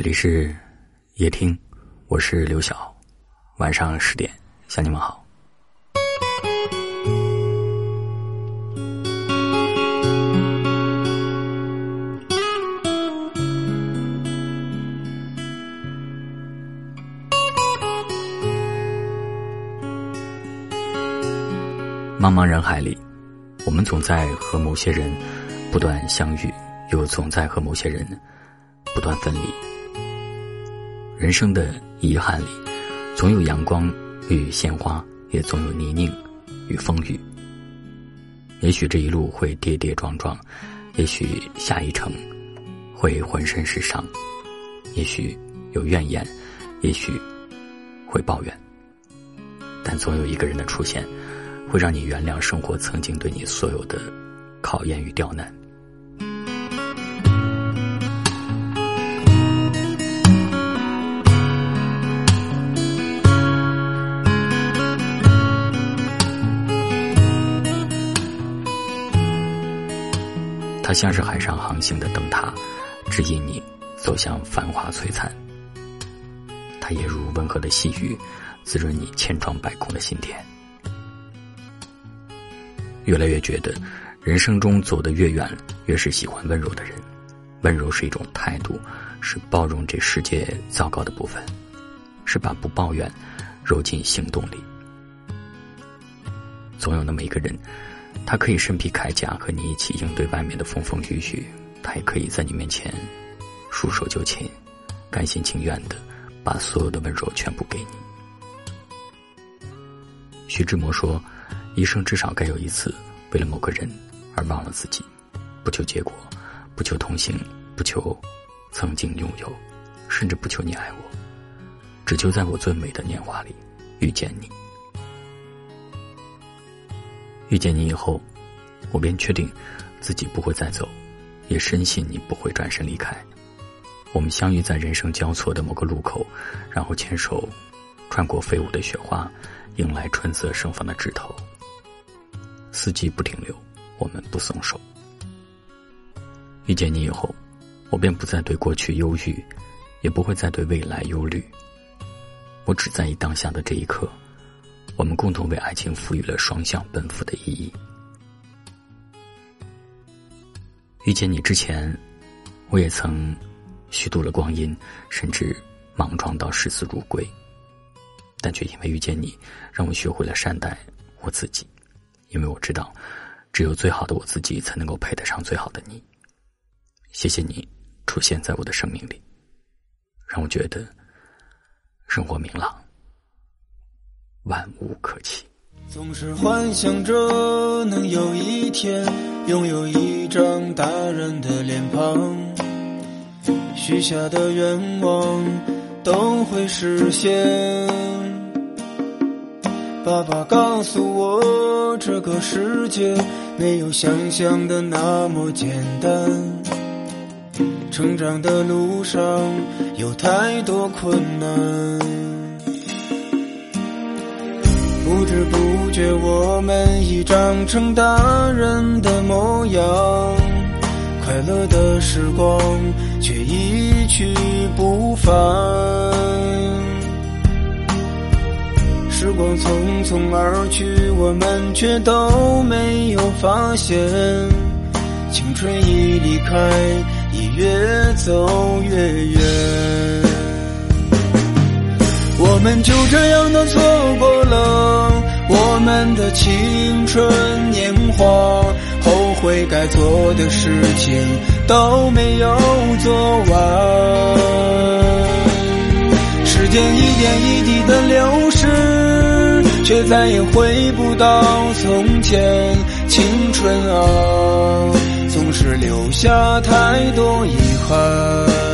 这里是夜听，我是刘晓。晚上十点向你们好。茫茫人海里，我们总在和某些人不断相遇，又总在和某些人不断分离。人生的遗憾里，总有阳光与鲜花，也总有泥泞与风雨。也许这一路会跌跌撞撞，也许下一程会浑身是伤，也许有怨言，也许会抱怨。但总有一个人的出现，会让你原谅生活曾经对你所有的考验与刁难。它像是海上航行的灯塔，指引你走向繁华璀璨。它也如温和的细雨，滋润你千疮百孔的心田。越来越觉得，人生中走得越远，越是喜欢温柔的人。温柔是一种态度，是包容这世界糟糕的部分，是把不抱怨揉进行动里。总有那么一个人。他可以身披铠甲和你一起应对外面的风风雨雨，他也可以在你面前束手就擒，甘心情愿的把所有的温柔全部给你。徐志摩说：“一生至少该有一次，为了某个人而忘了自己，不求结果，不求同行，不求曾经拥有，甚至不求你爱我，只求在我最美的年华里遇见你。”遇见你以后，我便确定自己不会再走，也深信你不会转身离开。我们相遇在人生交错的某个路口，然后牵手穿过飞舞的雪花，迎来春色盛放的枝头。四季不停留，我们不松手。遇见你以后，我便不再对过去忧郁，也不会再对未来忧虑。我只在意当下的这一刻。我们共同为爱情赋予了双向奔赴的意义。遇见你之前，我也曾虚度了光阴，甚至莽撞到视死如归。但却因为遇见你，让我学会了善待我自己，因为我知道，只有最好的我自己才能够配得上最好的你。谢谢你出现在我的生命里，让我觉得生活明朗。万物可期。总是幻想着能有一天拥有一张大人的脸庞，许下的愿望都会实现。爸爸告诉我，这个世界没有想象的那么简单，成长的路上有太多困难。不知不觉，我们已长成大人的模样。快乐的时光却一去不返。时光匆匆而去，我们却都没有发现。青春已离开，已越走越远。我们就这样的错过了们的青春年华，后悔该做的事情都没有做完。时间一点一滴的流逝，却再也回不到从前。青春啊，总是留下太多遗憾。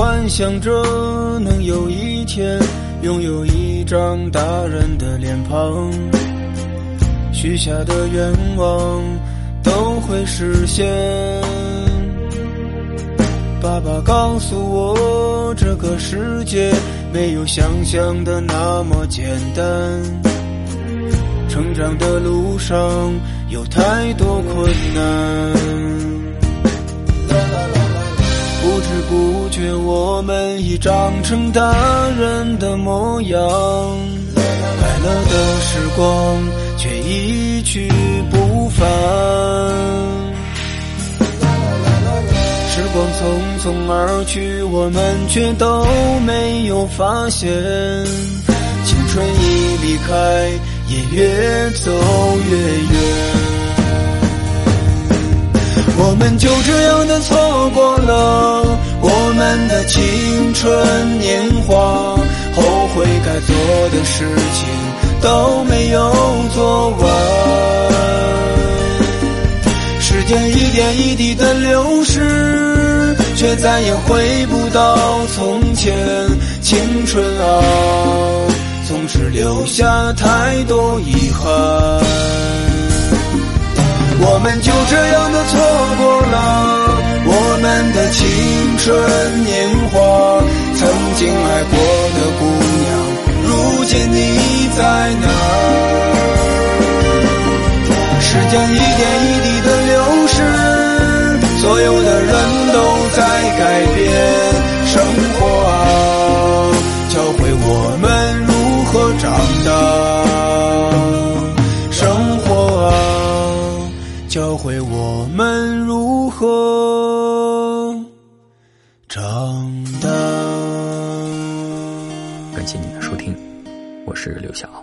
幻想着能有一天拥有一张大人的脸庞，许下的愿望都会实现。爸爸告诉我，这个世界没有想象的那么简单，成长的路上有太多困难。不觉，我们已长成大人的模样，快乐的时光却一去不返。时光匆匆而去，我们却都没有发现，青春已离开，也越走越远。我们就这样的错过了我们的青春年华，后悔该做的事情都没有做完。时间一点一滴的流逝，却再也回不到从前。青春啊，总是留下太多遗憾。我们就这样的错过了我们的青春年华，曾经爱过的姑娘，如今你在哪？如何长大。感谢你的收听，我是刘晓，